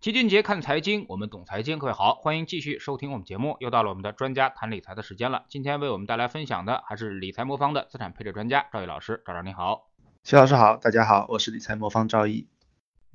齐俊杰看财经，我们懂财经，各位好，欢迎继续收听我们节目。又到了我们的专家谈理财的时间了。今天为我们带来分享的还是理财魔方的资产配置专家赵毅老师。赵赵你好，齐老师好，大家好，我是理财魔方赵毅。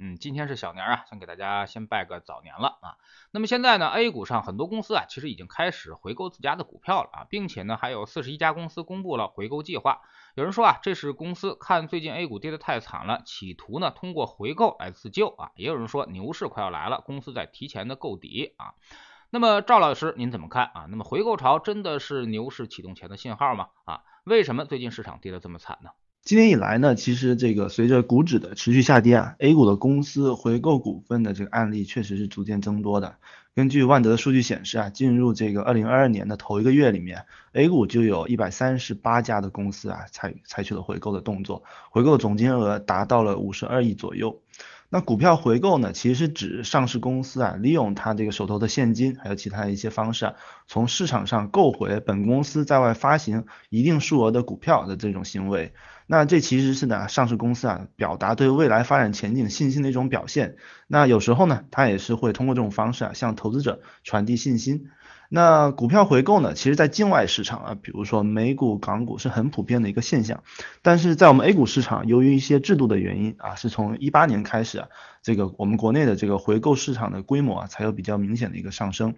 嗯，今天是小年啊，先给大家先拜个早年了啊。那么现在呢，A 股上很多公司啊，其实已经开始回购自家的股票了啊，并且呢，还有四十一家公司公布了回购计划。有人说啊，这是公司看最近 A 股跌得太惨了，企图呢通过回购来自救啊。也有人说牛市快要来了，公司在提前的购底啊。那么赵老师您怎么看啊？那么回购潮真的是牛市启动前的信号吗？啊，为什么最近市场跌得这么惨呢？今年以来呢，其实这个随着股指的持续下跌啊，A 股的公司回购股份的这个案例确实是逐渐增多的。根据万德的数据显示啊，进入这个二零二二年的头一个月里面，A 股就有一百三十八家的公司啊采采取了回购的动作，回购总金额达到了五十二亿左右。那股票回购呢，其实指上市公司啊，利用它这个手头的现金，还有其他一些方式啊，从市场上购回本公司在外发行一定数额的股票的这种行为。那这其实是呢，上市公司啊，表达对未来发展前景信心的一种表现。那有时候呢，它也是会通过这种方式啊，向投资者传递信心。那股票回购呢，其实在境外市场啊，比如说美股、港股是很普遍的一个现象，但是在我们 A 股市场，由于一些制度的原因啊，是从一八年开始啊，这个我们国内的这个回购市场的规模啊，才有比较明显的一个上升。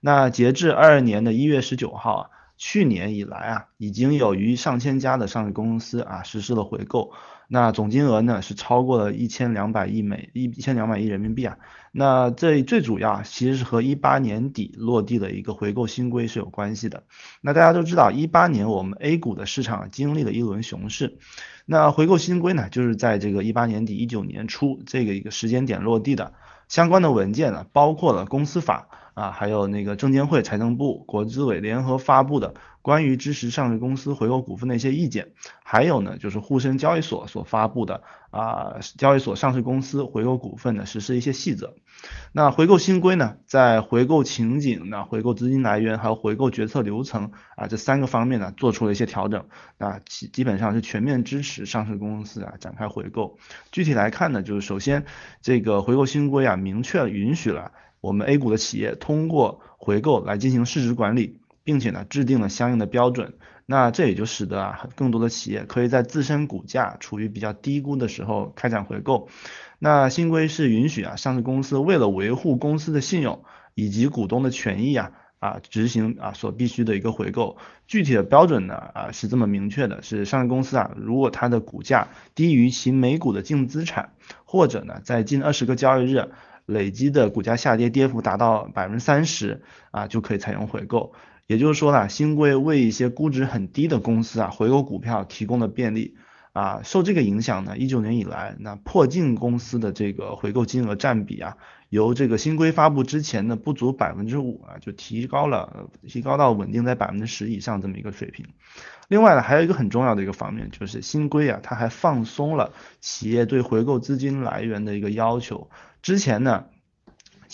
那截至二二年的一月十九号啊，去年以来啊，已经有逾上千家的上市公司啊实施了回购。那总金额呢是超过了一千两百亿美一一千两百亿人民币啊，那这最主要其实是和一八年底落地的一个回购新规是有关系的。那大家都知道，一八年我们 A 股的市场经历了一轮熊市，那回购新规呢就是在这个一八年底一九年初这个一个时间点落地的。相关的文件呢，包括了公司法啊，还有那个证监会、财政部、国资委联合发布的。关于支持上市公司回购股份的一些意见，还有呢，就是沪深交易所所发布的啊，交易所上市公司回购股份的实施一些细则。那回购新规呢，在回购情景、呢回购资金来源还有回购决策流程啊这三个方面呢，做出了一些调整。那基基本上是全面支持上市公司啊展开回购。具体来看呢，就是首先这个回购新规啊，明确允许了我们 A 股的企业通过回购来进行市值管理。并且呢，制定了相应的标准，那这也就使得啊，更多的企业可以在自身股价处于比较低估的时候开展回购。那新规是允许啊，上市公司为了维护公司的信用以及股东的权益啊，啊执行啊所必须的一个回购。具体的标准呢，啊是这么明确的，是上市公司啊，如果它的股价低于其每股的净资产，或者呢，在近二十个交易日累积的股价下跌跌幅达到百分之三十啊，就可以采用回购。也就是说呢，新规为一些估值很低的公司啊回购股票提供了便利啊。受这个影响呢，一九年以来，那破净公司的这个回购金额占比啊，由这个新规发布之前的不足百分之五啊，就提高了，提高到稳定在百分之十以上这么一个水平。另外呢，还有一个很重要的一个方面，就是新规啊，它还放松了企业对回购资金来源的一个要求。之前呢。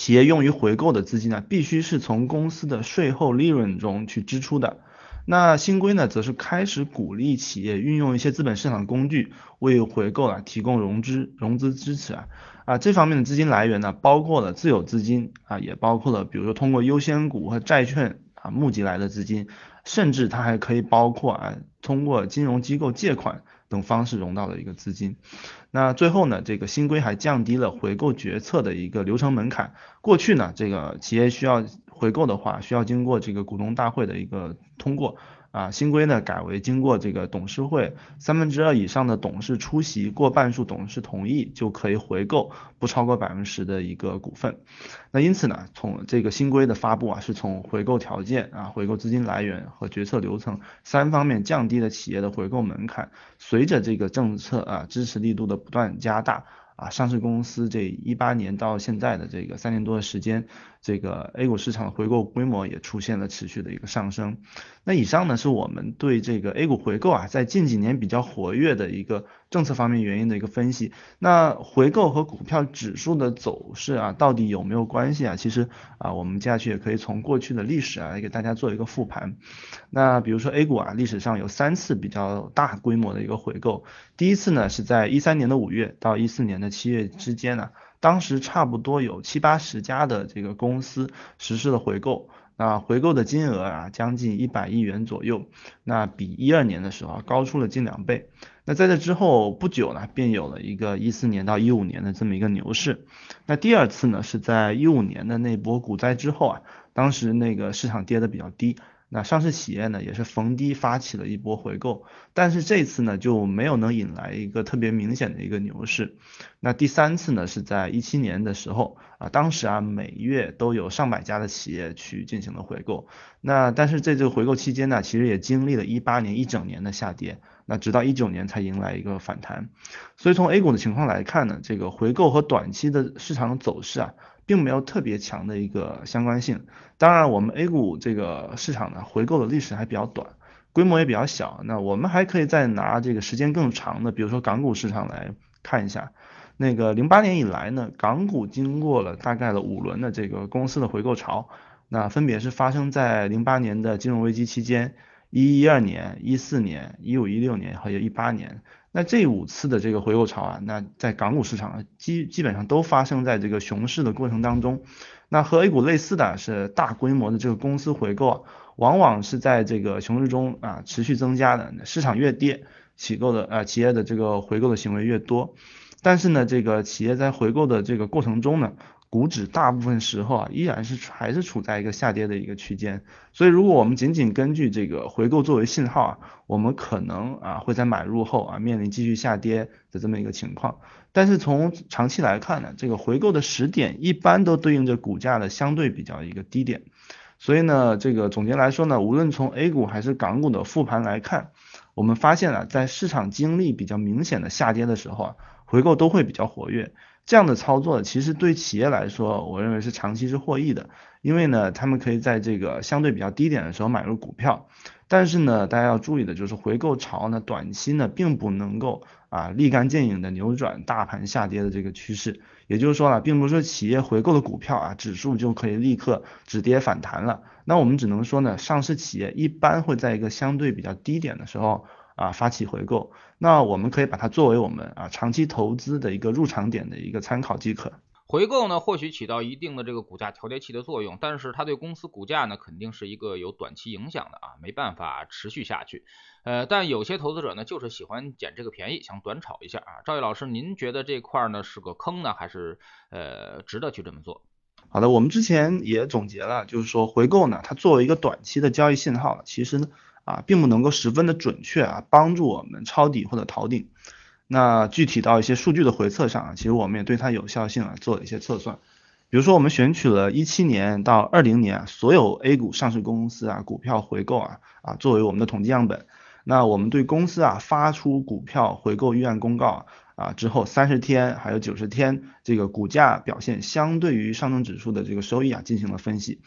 企业用于回购的资金呢，必须是从公司的税后利润中去支出的。那新规呢，则是开始鼓励企业运用一些资本市场工具为回购啊提供融资融资支持啊啊这方面的资金来源呢，包括了自有资金啊，也包括了比如说通过优先股和债券啊募集来的资金，甚至它还可以包括啊通过金融机构借款。等方式融到的一个资金，那最后呢，这个新规还降低了回购决策的一个流程门槛。过去呢，这个企业需要回购的话，需要经过这个股东大会的一个通过。啊，新规呢改为经过这个董事会三分之二以上的董事出席，过半数董事同意就可以回购不超过百分之十的一个股份。那因此呢，从这个新规的发布啊，是从回购条件啊、回购资金来源和决策流程三方面降低了企业的回购门槛。随着这个政策啊支持力度的不断加大。啊，上市公司这一八年到现在的这个三年多的时间，这个 A 股市场的回购规模也出现了持续的一个上升。那以上呢是我们对这个 A 股回购啊，在近几年比较活跃的一个政策方面原因的一个分析。那回购和股票指数的走势啊，到底有没有关系啊？其实啊，我们接下去也可以从过去的历史啊来给大家做一个复盘。那比如说 A 股啊，历史上有三次比较大规模的一个回购，第一次呢是在一三年的五月到一四年的七月之间呢，当时差不多有七八十家的这个公司实施了回购。那回购的金额啊，将近一百亿元左右，那比一二年的时候高出了近两倍。那在这之后不久呢，便有了一个一四年到一五年的这么一个牛市。那第二次呢，是在一五年的那波股灾之后啊，当时那个市场跌的比较低。那上市企业呢，也是逢低发起了一波回购，但是这次呢就没有能引来一个特别明显的一个牛市。那第三次呢是在一七年的时候啊，当时啊每月都有上百家的企业去进行了回购。那但是在这个回购期间呢，其实也经历了一八年一整年的下跌，那直到一九年才迎来一个反弹。所以从 A 股的情况来看呢，这个回购和短期的市场走势啊。并没有特别强的一个相关性。当然，我们 A 股这个市场呢，回购的历史还比较短，规模也比较小。那我们还可以再拿这个时间更长的，比如说港股市场来看一下。那个零八年以来呢，港股经过了大概的五轮的这个公司的回购潮，那分别是发生在零八年的金融危机期间、一一二年、一四年、一五一六年还有一八年。那这五次的这个回购潮啊，那在港股市场基基本上都发生在这个熊市的过程当中。那和 A 股类似的是大规模的这个公司回购，啊，往往是在这个熊市中啊持续增加的。市场越跌，起购的啊企业的这个回购的行为越多。但是呢，这个企业在回购的这个过程中呢。股指大部分时候啊，依然是还是处在一个下跌的一个区间，所以如果我们仅仅根据这个回购作为信号啊，我们可能啊会在买入后啊面临继续下跌的这么一个情况。但是从长期来看呢，这个回购的时点一般都对应着股价的相对比较一个低点，所以呢，这个总结来说呢，无论从 A 股还是港股的复盘来看，我们发现啊，在市场经历比较明显的下跌的时候啊，回购都会比较活跃。这样的操作其实对企业来说，我认为是长期是获益的，因为呢，他们可以在这个相对比较低点的时候买入股票。但是呢，大家要注意的就是回购潮呢，短期呢并不能够啊立竿见影的扭转大盘下跌的这个趋势。也就是说呢，并不是说企业回购的股票啊，指数就可以立刻止跌反弹了。那我们只能说呢，上市企业一般会在一个相对比较低点的时候。啊，发起回购，那我们可以把它作为我们啊长期投资的一个入场点的一个参考即可。回购呢，或许起到一定的这个股价调节器的作用，但是它对公司股价呢，肯定是一个有短期影响的啊，没办法持续下去。呃，但有些投资者呢，就是喜欢捡这个便宜，想短炒一下啊。赵毅老师，您觉得这块呢是个坑呢，还是呃值得去这么做？好的，我们之前也总结了，就是说回购呢，它作为一个短期的交易信号，其实呢。啊，并不能够十分的准确啊，帮助我们抄底或者逃顶。那具体到一些数据的回测上啊，其实我们也对它有效性啊做了一些测算。比如说，我们选取了一七年到二零年所有 A 股上市公司啊股票回购啊啊作为我们的统计样本。那我们对公司啊发出股票回购预案公告啊之后三十天还有九十天这个股价表现相对于上证指数的这个收益啊进行了分析。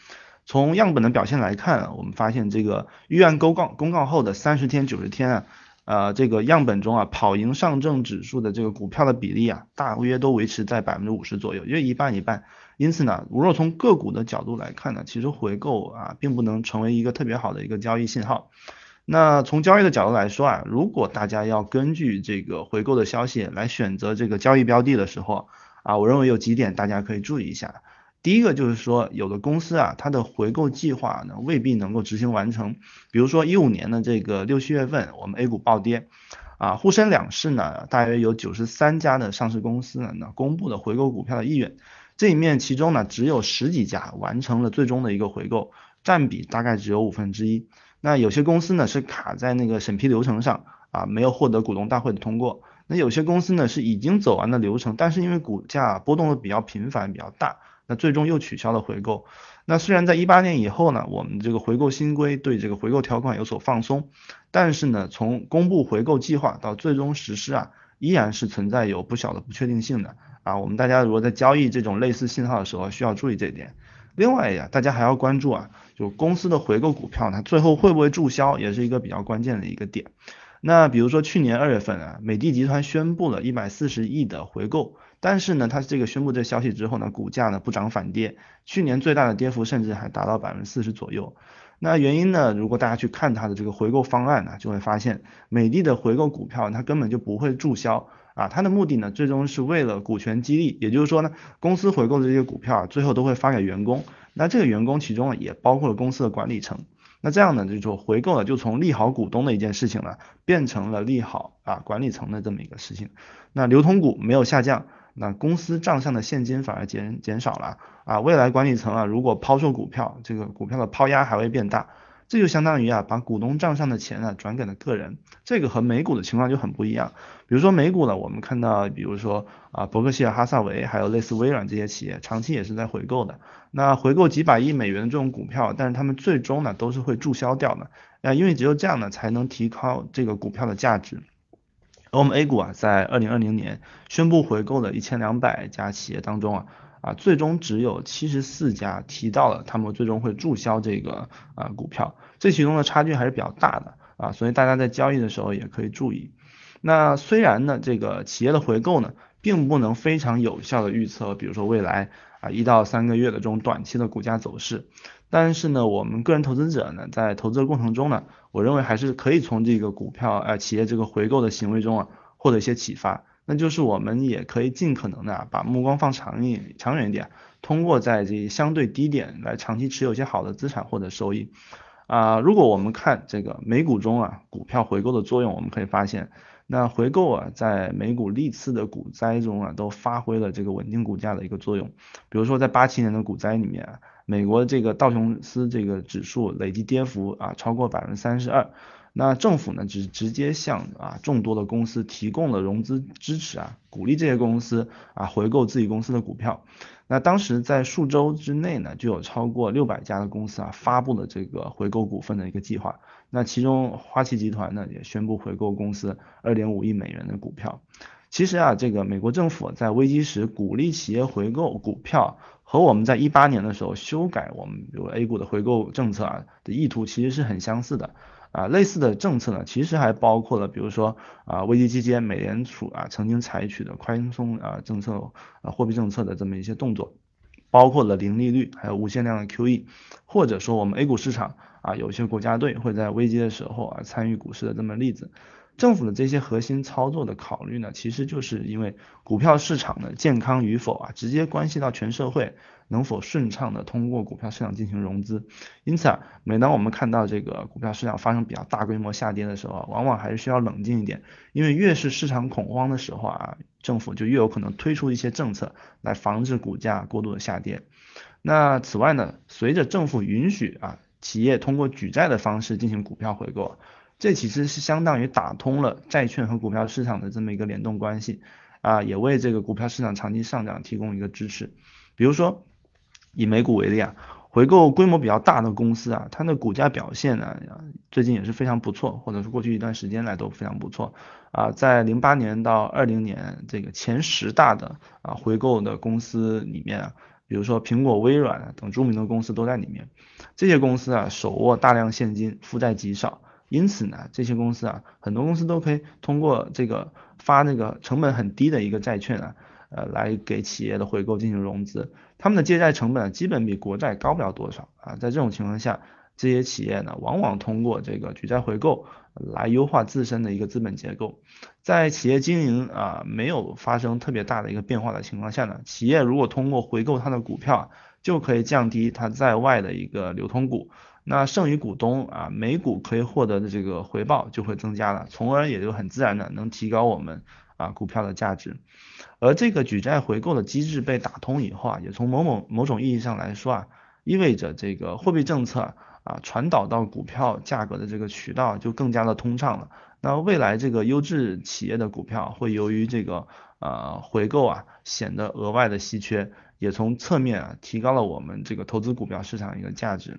从样本的表现来看，我们发现这个预案公告公告后的三十天、九十天啊，呃，这个样本中啊，跑赢上证指数的这个股票的比例啊，大约都维持在百分之五十左右，约一半一半。因此呢，如果从个股的角度来看呢，其实回购啊，并不能成为一个特别好的一个交易信号。那从交易的角度来说啊，如果大家要根据这个回购的消息来选择这个交易标的的时候啊，我认为有几点大家可以注意一下。第一个就是说，有的公司啊，它的回购计划呢未必能够执行完成。比如说一五年的这个六七月份，我们 A 股暴跌，啊沪深两市呢大约有九十三家的上市公司呢那公布的回购股票的意愿，这里面其中呢只有十几家完成了最终的一个回购，占比大概只有五分之一。那有些公司呢是卡在那个审批流程上啊，没有获得股东大会的通过。那有些公司呢是已经走完了流程，但是因为股价波动的比较频繁比较大。那最终又取消了回购。那虽然在一八年以后呢，我们这个回购新规对这个回购条款有所放松，但是呢，从公布回购计划到最终实施啊，依然是存在有不小的不确定性的啊。我们大家如果在交易这种类似信号的时候，需要注意这一点。另外呀，大家还要关注啊，就公司的回购股票，它最后会不会注销，也是一个比较关键的一个点。那比如说去年二月份啊，美的集团宣布了一百四十亿的回购，但是呢，它这个宣布这消息之后呢，股价呢不涨反跌，去年最大的跌幅甚至还达到百分之四十左右。那原因呢，如果大家去看它的这个回购方案呢，就会发现美的的回购股票它根本就不会注销啊，它的目的呢，最终是为了股权激励，也就是说呢，公司回购的这些股票，最后都会发给员工，那这个员工其中呢，也包括了公司的管理层。那这样呢，就说回购了，就从利好股东的一件事情呢，变成了利好啊管理层的这么一个事情。那流通股没有下降，那公司账上的现金反而减减少了啊。未来管理层啊，如果抛售股票，这个股票的抛压还会变大。这就相当于啊，把股东账上的钱啊转给了个人，这个和美股的情况就很不一样。比如说美股呢，我们看到，比如说啊，伯克希尔哈萨维，还有类似微软这些企业，长期也是在回购的。那回购几百亿美元的这种股票，但是他们最终呢都是会注销掉的啊，因为只有这样呢才能提高这个股票的价值。而我们 A 股啊，在二零二零年宣布回购的一千两百家企业当中啊。啊，最终只有七十四家提到了他们最终会注销这个啊股票，这其中的差距还是比较大的啊，所以大家在交易的时候也可以注意。那虽然呢，这个企业的回购呢，并不能非常有效的预测，比如说未来啊一到三个月的这种短期的股价走势，但是呢，我们个人投资者呢，在投资的过程中呢，我认为还是可以从这个股票啊企业这个回购的行为中啊获得一些启发。那就是我们也可以尽可能的把目光放长一长远一点，通过在这相对低点来长期持有一些好的资产获得收益。啊，如果我们看这个美股中啊股票回购的作用，我们可以发现，那回购啊在美股历次的股灾中啊都发挥了这个稳定股价的一个作用。比如说在八七年的股灾里面，美国这个道琼斯这个指数累计跌幅啊超过百分之三十二。那政府呢，只直接向啊众多的公司提供了融资支持啊，鼓励这些公司啊回购自己公司的股票。那当时在数周之内呢，就有超过六百家的公司啊发布了这个回购股份的一个计划。那其中花旗集团呢也宣布回购公司二点五亿美元的股票。其实啊，这个美国政府在危机时鼓励企业回购股票，和我们在一八年的时候修改我们比如 A 股的回购政策啊的意图其实是很相似的。啊，类似的政策呢，其实还包括了，比如说啊，危机期间美联储啊曾经采取的宽松啊政策啊货币政策的这么一些动作，包括了零利率，还有无限量的 QE，或者说我们 A 股市场啊有些国家队会在危机的时候啊参与股市的这么例子。政府的这些核心操作的考虑呢，其实就是因为股票市场的健康与否啊，直接关系到全社会能否顺畅的通过股票市场进行融资。因此啊，每当我们看到这个股票市场发生比较大规模下跌的时候，往往还是需要冷静一点，因为越是市场恐慌的时候啊，政府就越有可能推出一些政策来防止股价过度的下跌。那此外呢，随着政府允许啊，企业通过举债的方式进行股票回购。这其实是相当于打通了债券和股票市场的这么一个联动关系啊，也为这个股票市场长期上涨提供一个支持。比如说以美股为例啊，回购规模比较大的公司啊，它的股价表现呢最近也是非常不错，或者是过去一段时间来都非常不错啊。在零八年到二零年这个前十大的啊回购的公司里面啊，比如说苹果、微软等著名的公司都在里面。这些公司啊手握大量现金，负债极少。因此呢，这些公司啊，很多公司都可以通过这个发那个成本很低的一个债券啊，呃，来给企业的回购进行融资。他们的借债成本基本比国债高不了多少啊。在这种情况下，这些企业呢，往往通过这个举债回购来优化自身的一个资本结构。在企业经营啊没有发生特别大的一个变化的情况下呢，企业如果通过回购它的股票，就可以降低它在外的一个流通股。那剩余股东啊，每股可以获得的这个回报就会增加了，从而也就很自然的能提高我们啊股票的价值。而这个举债回购的机制被打通以后啊，也从某某某种意义上来说啊，意味着这个货币政策啊传导到股票价格的这个渠道就更加的通畅了。那未来这个优质企业的股票会由于这个呃回购啊显得额外的稀缺，也从侧面啊提高了我们这个投资股票市场一个价值。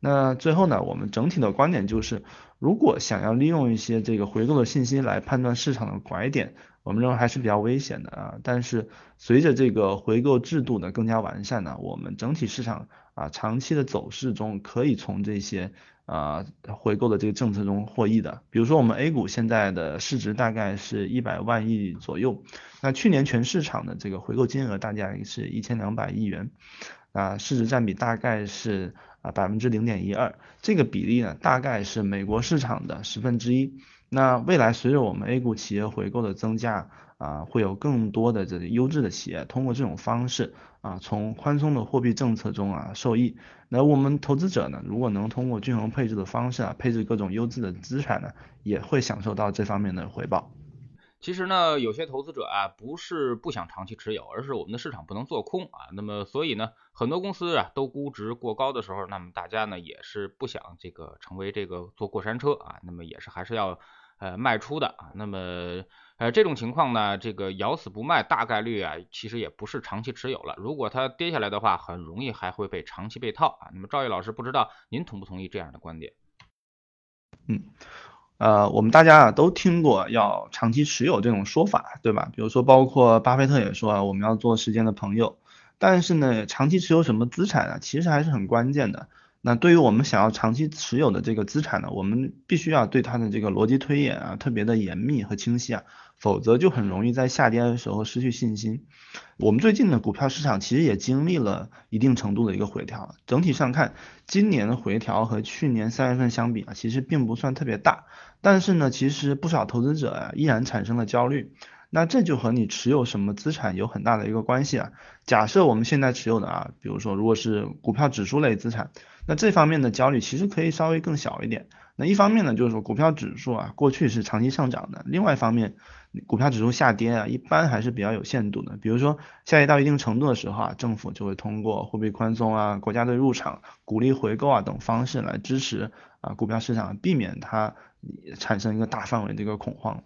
那最后呢，我们整体的观点就是，如果想要利用一些这个回购的信息来判断市场的拐点，我们认为还是比较危险的啊。但是随着这个回购制度的更加完善呢，我们整体市场啊长期的走势中可以从这些啊回购的这个政策中获益的。比如说我们 A 股现在的市值大概是一百万亿左右，那去年全市场的这个回购金额大概是一千两百亿元，啊市值占比大概是。啊，百分之零点一二，这个比例呢，大概是美国市场的十分之一。那未来随着我们 A 股企业回购的增加，啊，会有更多的这个优质的企业通过这种方式啊，从宽松的货币政策中啊受益。那我们投资者呢，如果能通过均衡配置的方式啊，配置各种优质的资产呢，也会享受到这方面的回报。其实呢，有些投资者啊，不是不想长期持有，而是我们的市场不能做空啊。那么，所以呢，很多公司啊都估值过高的时候，那么大家呢也是不想这个成为这个坐过山车啊。那么也是还是要呃卖出的啊。那么呃这种情况呢，这个咬死不卖，大概率啊其实也不是长期持有了。如果它跌下来的话，很容易还会被长期被套啊。那么赵毅老师不知道您同不同意这样的观点？嗯。呃，我们大家啊都听过要长期持有这种说法，对吧？比如说，包括巴菲特也说啊，我们要做时间的朋友。但是呢，长期持有什么资产啊，其实还是很关键的。那对于我们想要长期持有的这个资产呢，我们必须要对它的这个逻辑推演啊特别的严密和清晰啊，否则就很容易在下跌的时候失去信心。我们最近的股票市场其实也经历了一定程度的一个回调，整体上看，今年的回调和去年三月份相比啊，其实并不算特别大。但是呢，其实不少投资者啊依然产生了焦虑。那这就和你持有什么资产有很大的一个关系啊。假设我们现在持有的啊，比如说如果是股票指数类资产，那这方面的焦虑其实可以稍微更小一点。那一方面呢，就是说股票指数啊过去是长期上涨的，另外一方面，股票指数下跌啊一般还是比较有限度的。比如说下跌到一定程度的时候啊，政府就会通过货币宽松啊、国家队入场、鼓励回购啊等方式来支持啊股票市场，避免它产生一个大范围的一个恐慌。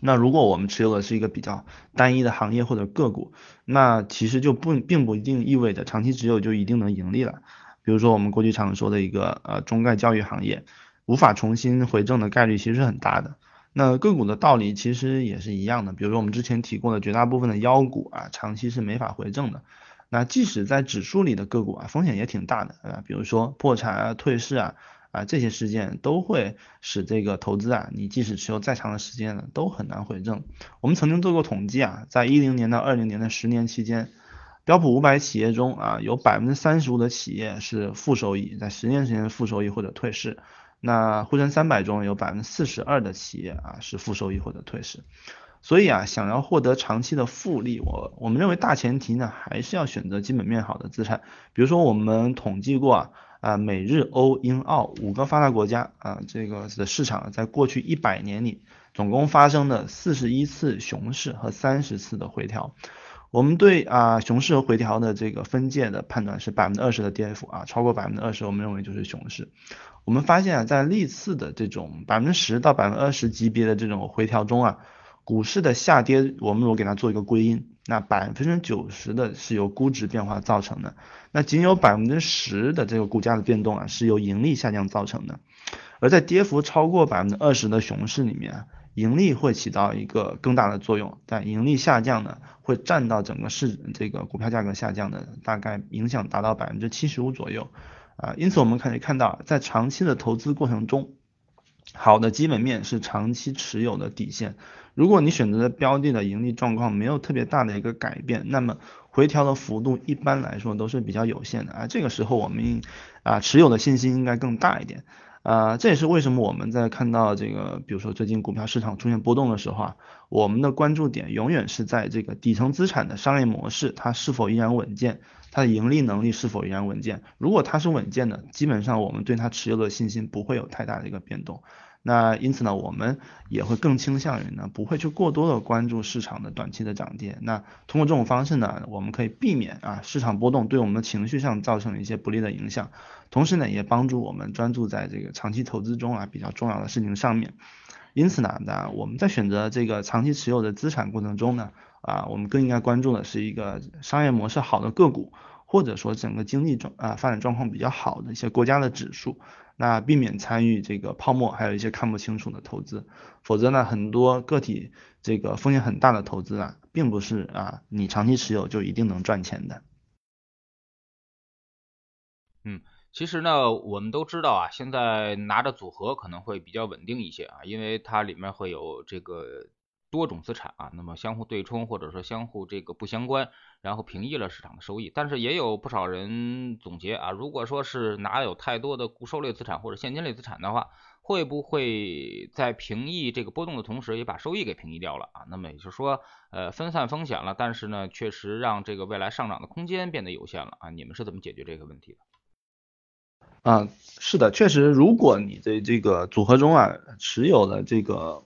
那如果我们持有的是一个比较单一的行业或者个股，那其实就不并不一定意味着长期持有就一定能盈利了。比如说我们过去常说的一个呃中概教育行业，无法重新回正的概率其实很大的。那个股的道理其实也是一样的。比如说我们之前提过的绝大部分的妖股啊，长期是没法回正的。那即使在指数里的个股啊，风险也挺大的啊，比如说破产啊、退市啊。啊，这些事件都会使这个投资啊，你即使持有再长的时间呢，都很难回正。我们曾经做过统计啊，在一零年到二零年的十年期间，标普五百企业中啊，有百分之三十五的企业是负收益，在十年时间负收益或者退市。那沪深三百中有百分之四十二的企业啊是负收益或者退市。所以啊，想要获得长期的复利，我我们认为大前提呢，还是要选择基本面好的资产。比如说我们统计过啊。啊，美日欧英澳五个发达国家啊，这个的市场在过去一百年里，总共发生了四十一次熊市和三十次的回调。我们对啊熊市和回调的这个分界的判断是百分之二十的跌幅啊，超过百分之二十，我们认为就是熊市。我们发现啊，在历次的这种百分之十到百分之二十级别的这种回调中啊。股市的下跌，我们如果给它做一个归因，那百分之九十的是由估值变化造成的，那仅有百分之十的这个股价的变动啊，是由盈利下降造成的。而在跌幅超过百分之二十的熊市里面，盈利会起到一个更大的作用，但盈利下降呢，会占到整个市这个股票价格下降的大概影响达到百分之七十五左右啊。因此我们可以看到，在长期的投资过程中，好的基本面是长期持有的底线。如果你选择的标的的盈利状况没有特别大的一个改变，那么回调的幅度一般来说都是比较有限的啊。这个时候我们啊持有的信心应该更大一点啊。这也是为什么我们在看到这个，比如说最近股票市场出现波动的时候啊，我们的关注点永远是在这个底层资产的商业模式它是否依然稳健，它的盈利能力是否依然稳健。如果它是稳健的，基本上我们对它持有的信心不会有太大的一个变动。那因此呢，我们也会更倾向于呢，不会去过多的关注市场的短期的涨跌。那通过这种方式呢，我们可以避免啊市场波动对我们的情绪上造成一些不利的影响，同时呢，也帮助我们专注在这个长期投资中啊比较重要的事情上面。因此呢，那我们在选择这个长期持有的资产过程中呢，啊，我们更应该关注的是一个商业模式好的个股。或者说整个经济状啊发展状况比较好的一些国家的指数，那避免参与这个泡沫，还有一些看不清楚的投资，否则呢，很多个体这个风险很大的投资啊，并不是啊你长期持有就一定能赚钱的。嗯，其实呢，我们都知道啊，现在拿着组合可能会比较稳定一些啊，因为它里面会有这个。多种资产啊，那么相互对冲或者说相互这个不相关，然后平抑了市场的收益。但是也有不少人总结啊，如果说是拿有太多的固收类资产或者现金类资产的话，会不会在平抑这个波动的同时，也把收益给平抑掉了啊？那么也就是说，呃，分散风险了，但是呢，确实让这个未来上涨的空间变得有限了啊？你们是怎么解决这个问题的？啊，是的，确实，如果你的这个组合中啊持有了这个。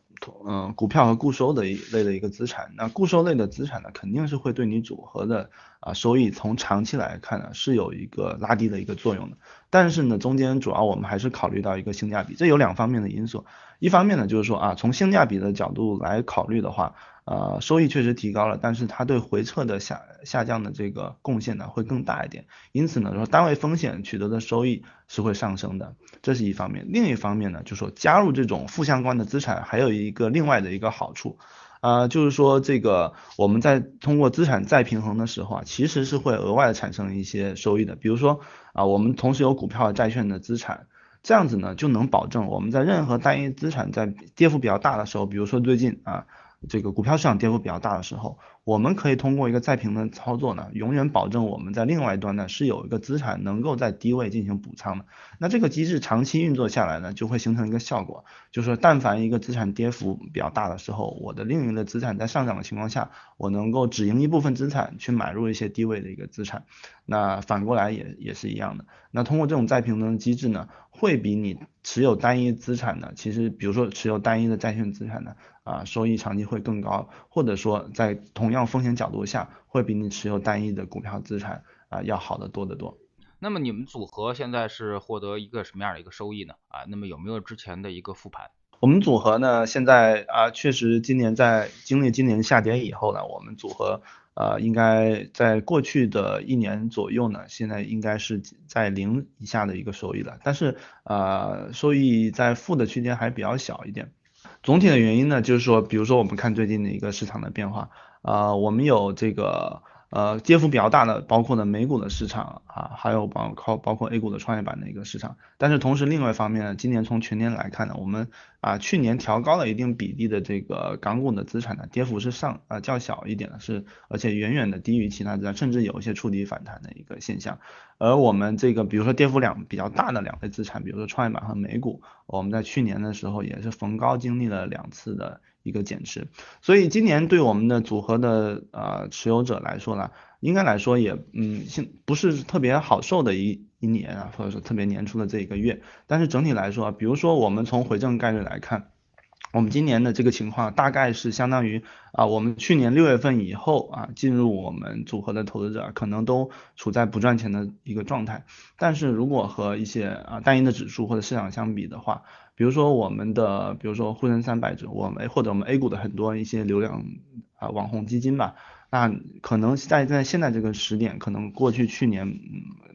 嗯，股票和固收的一类的一个资产，那固收类的资产呢，肯定是会对你组合的啊收益从长期来看呢是有一个拉低的一个作用的。但是呢，中间主要我们还是考虑到一个性价比，这有两方面的因素。一方面呢，就是说啊，从性价比的角度来考虑的话。呃，收益确实提高了，但是它对回撤的下下降的这个贡献呢会更大一点，因此呢说单位风险取得的收益是会上升的，这是一方面。另一方面呢，就是说加入这种负相关的资产还有一个另外的一个好处，啊，就是说这个我们在通过资产再平衡的时候啊，其实是会额外的产生一些收益的，比如说啊，我们同时有股票、债券的资产，这样子呢就能保证我们在任何单一资产在跌幅比较大的时候，比如说最近啊。这个股票市场跌幅比较大的时候，我们可以通过一个再平的操作呢，永远保证我们在另外一端呢是有一个资产能够在低位进行补仓的。那这个机制长期运作下来呢，就会形成一个效果，就是说，但凡一个资产跌幅比较大的时候，我的另一个资产在上涨的情况下，我能够止盈一部分资产去买入一些低位的一个资产。那反过来也也是一样的。那通过这种再平衡机制呢，会比你持有单一资产的，其实比如说持有单一的债券资产的。啊，收益长期会更高，或者说在同样风险角度下，会比你持有单一的股票资产啊要好得多得多。那么你们组合现在是获得一个什么样的一个收益呢？啊，那么有没有之前的一个复盘？我们组合呢，现在啊确实今年在经历今年下跌以后呢，我们组合呃应该在过去的一年左右呢，现在应该是在零以下的一个收益了，但是呃收益在负的区间还比较小一点。总体的原因呢，就是说，比如说我们看最近的一个市场的变化，啊，我们有这个。呃，跌幅比较大的，包括呢美股的市场啊，还有包括包括 A 股的创业板的一个市场。但是同时，另外一方面呢，今年从全年来看呢，我们啊去年调高了一定比例的这个港股的资产呢，跌幅是上啊较小一点的，是而且远远的低于其他资产，甚至有一些触底反弹的一个现象。而我们这个比如说跌幅两比较大的两类资产，比如说创业板和美股，我们在去年的时候也是逢高经历了两次的。一个减持，所以今年对我们的组合的呃持有者来说呢，应该来说也嗯，现不是特别好受的一一年啊，或者说特别年初的这一个月，但是整体来说，比如说我们从回正概率来看。我们今年的这个情况大概是相当于啊，我们去年六月份以后啊，进入我们组合的投资者可能都处在不赚钱的一个状态。但是如果和一些啊单一的指数或者市场相比的话，比如说我们的，比如说沪深三百指，我们或者我们 A 股的很多一些流量啊网红基金吧，那可能在在现在这个时点，可能过去去年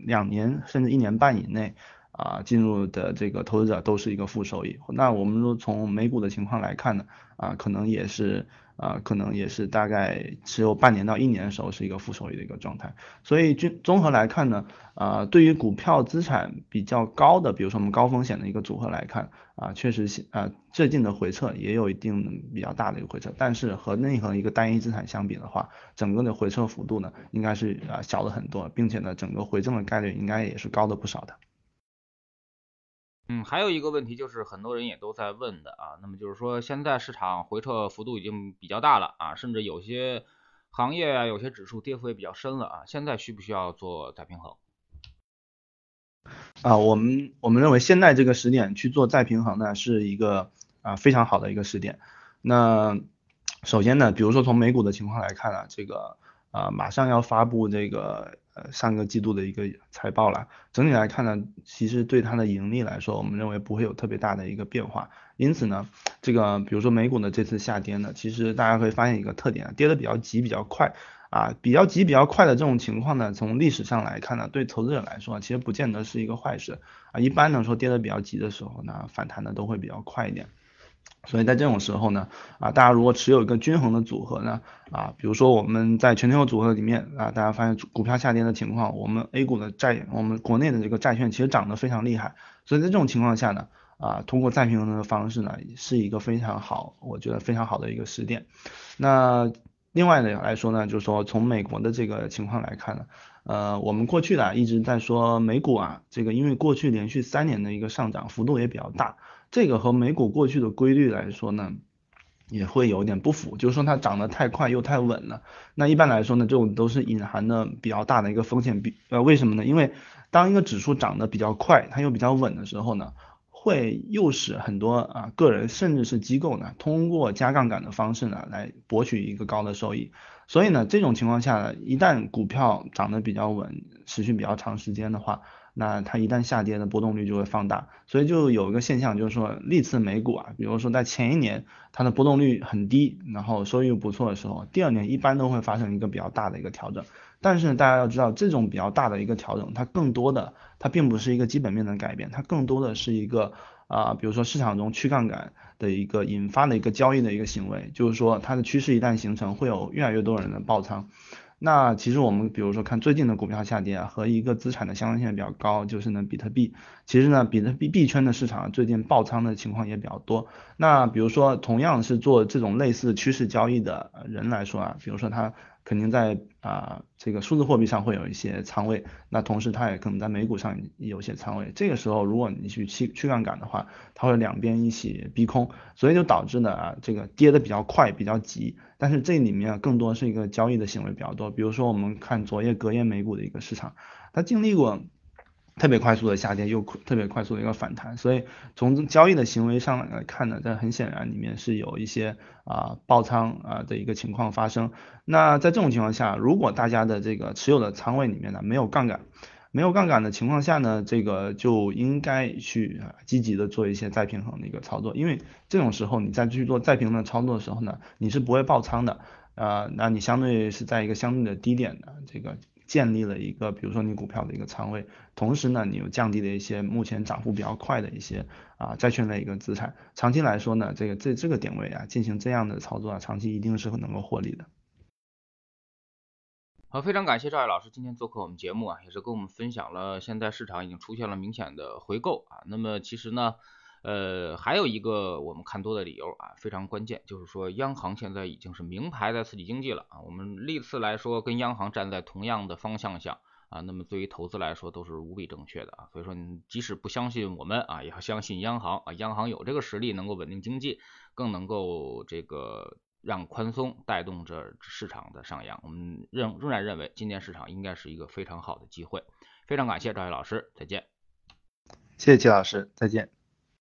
两年甚至一年半以内。啊，进入的这个投资者都是一个负收益。那我们说从美股的情况来看呢，啊，可能也是啊，可能也是大概持有半年到一年的时候是一个负收益的一个状态。所以综综合来看呢，啊，对于股票资产比较高的，比如说我们高风险的一个组合来看，啊，确实啊最近的回撤也有一定比较大的一个回撤。但是和任何一个单一资产相比的话，整个的回撤幅度呢，应该是啊小了很多，并且呢，整个回正的概率应该也是高的不少的。嗯，还有一个问题就是很多人也都在问的啊，那么就是说现在市场回撤幅度已经比较大了啊，甚至有些行业啊、有些指数跌幅也比较深了啊，现在需不需要做再平衡？啊，我们我们认为现在这个时点去做再平衡呢，是一个啊非常好的一个时点。那首先呢，比如说从美股的情况来看啊，这个啊马上要发布这个。呃，上个季度的一个财报了，整体来看呢，其实对它的盈利来说，我们认为不会有特别大的一个变化。因此呢，这个比如说美股的这次下跌呢，其实大家会发现一个特点啊，跌的比较急、比较快啊，比较急比较快的这种情况呢，从历史上来看呢，对投资者来说其实不见得是一个坏事啊。一般来说跌得比较急的时候呢，反弹的都会比较快一点。所以在这种时候呢，啊，大家如果持有一个均衡的组合呢，啊，比如说我们在全天候组合里面啊，大家发现股票下跌的情况，我们 A 股的债，我们国内的这个债券其实涨得非常厉害。所以在这种情况下呢，啊，通过再平衡的方式呢，是一个非常好，我觉得非常好的一个时点。那另外的来说呢，就是说从美国的这个情况来看呢，呃，我们过去的一直在说美股啊，这个因为过去连续三年的一个上涨幅度也比较大。这个和美股过去的规律来说呢，也会有点不符，就是说它涨得太快又太稳了。那一般来说呢，这种都是隐含的比较大的一个风险。比呃，为什么呢？因为当一个指数涨得比较快，它又比较稳的时候呢，会诱使很多啊个人甚至是机构呢，通过加杠杆的方式呢，来博取一个高的收益。所以呢，这种情况下呢，一旦股票涨得比较稳，持续比较长时间的话，那它一旦下跌的波动率就会放大，所以就有一个现象，就是说历次美股啊，比如说在前一年它的波动率很低，然后收益又不错的时候，第二年一般都会发生一个比较大的一个调整。但是大家要知道，这种比较大的一个调整，它更多的它并不是一个基本面的改变，它更多的是一个啊，比如说市场中去杠杆的一个引发的一个交易的一个行为，就是说它的趋势一旦形成，会有越来越多人的爆仓。那其实我们比如说看最近的股票下跌啊，和一个资产的相关性比较高，就是呢比特币。其实呢比特币币圈的市场最近爆仓的情况也比较多。那比如说同样是做这种类似趋势交易的人来说啊，比如说他。肯定在啊这个数字货币上会有一些仓位，那同时它也可能在美股上有些仓位。这个时候如果你去去去杠杆的话，它会两边一起逼空，所以就导致呢啊这个跌的比较快比较急。但是这里面更多是一个交易的行为比较多，比如说我们看昨夜隔夜美股的一个市场，它经历过。特别快速的下跌，又特别快速的一个反弹，所以从交易的行为上来看呢，这很显然里面是有一些啊爆仓啊的一个情况发生。那在这种情况下，如果大家的这个持有的仓位里面呢没有杠杆，没有杠杆的情况下呢，这个就应该去积极的做一些再平衡的一个操作，因为这种时候你再去做再平衡的操作的时候呢，你是不会爆仓的啊，那你相对是在一个相对的低点的这个。建立了一个，比如说你股票的一个仓位，同时呢，你又降低了一些目前涨幅比较快的一些啊债券类一个资产，长期来说呢，这个这这个点位啊，进行这样的操作啊，长期一定是能够获利的。好，非常感谢赵毅老师今天做客我们节目啊，也是跟我们分享了现在市场已经出现了明显的回购啊，那么其实呢。呃，还有一个我们看多的理由啊，非常关键，就是说央行现在已经是名牌在刺激经济了啊。我们历次来说跟央行站在同样的方向上啊，那么对于投资来说都是无比正确的啊。所以说，你即使不相信我们啊，也要相信央行啊，央行有这个实力能够稳定经济，更能够这个让宽松带动着市场的上扬。我们仍仍然认为今年市场应该是一个非常好的机会。非常感谢赵毅老师，再见。谢谢齐老师，再见。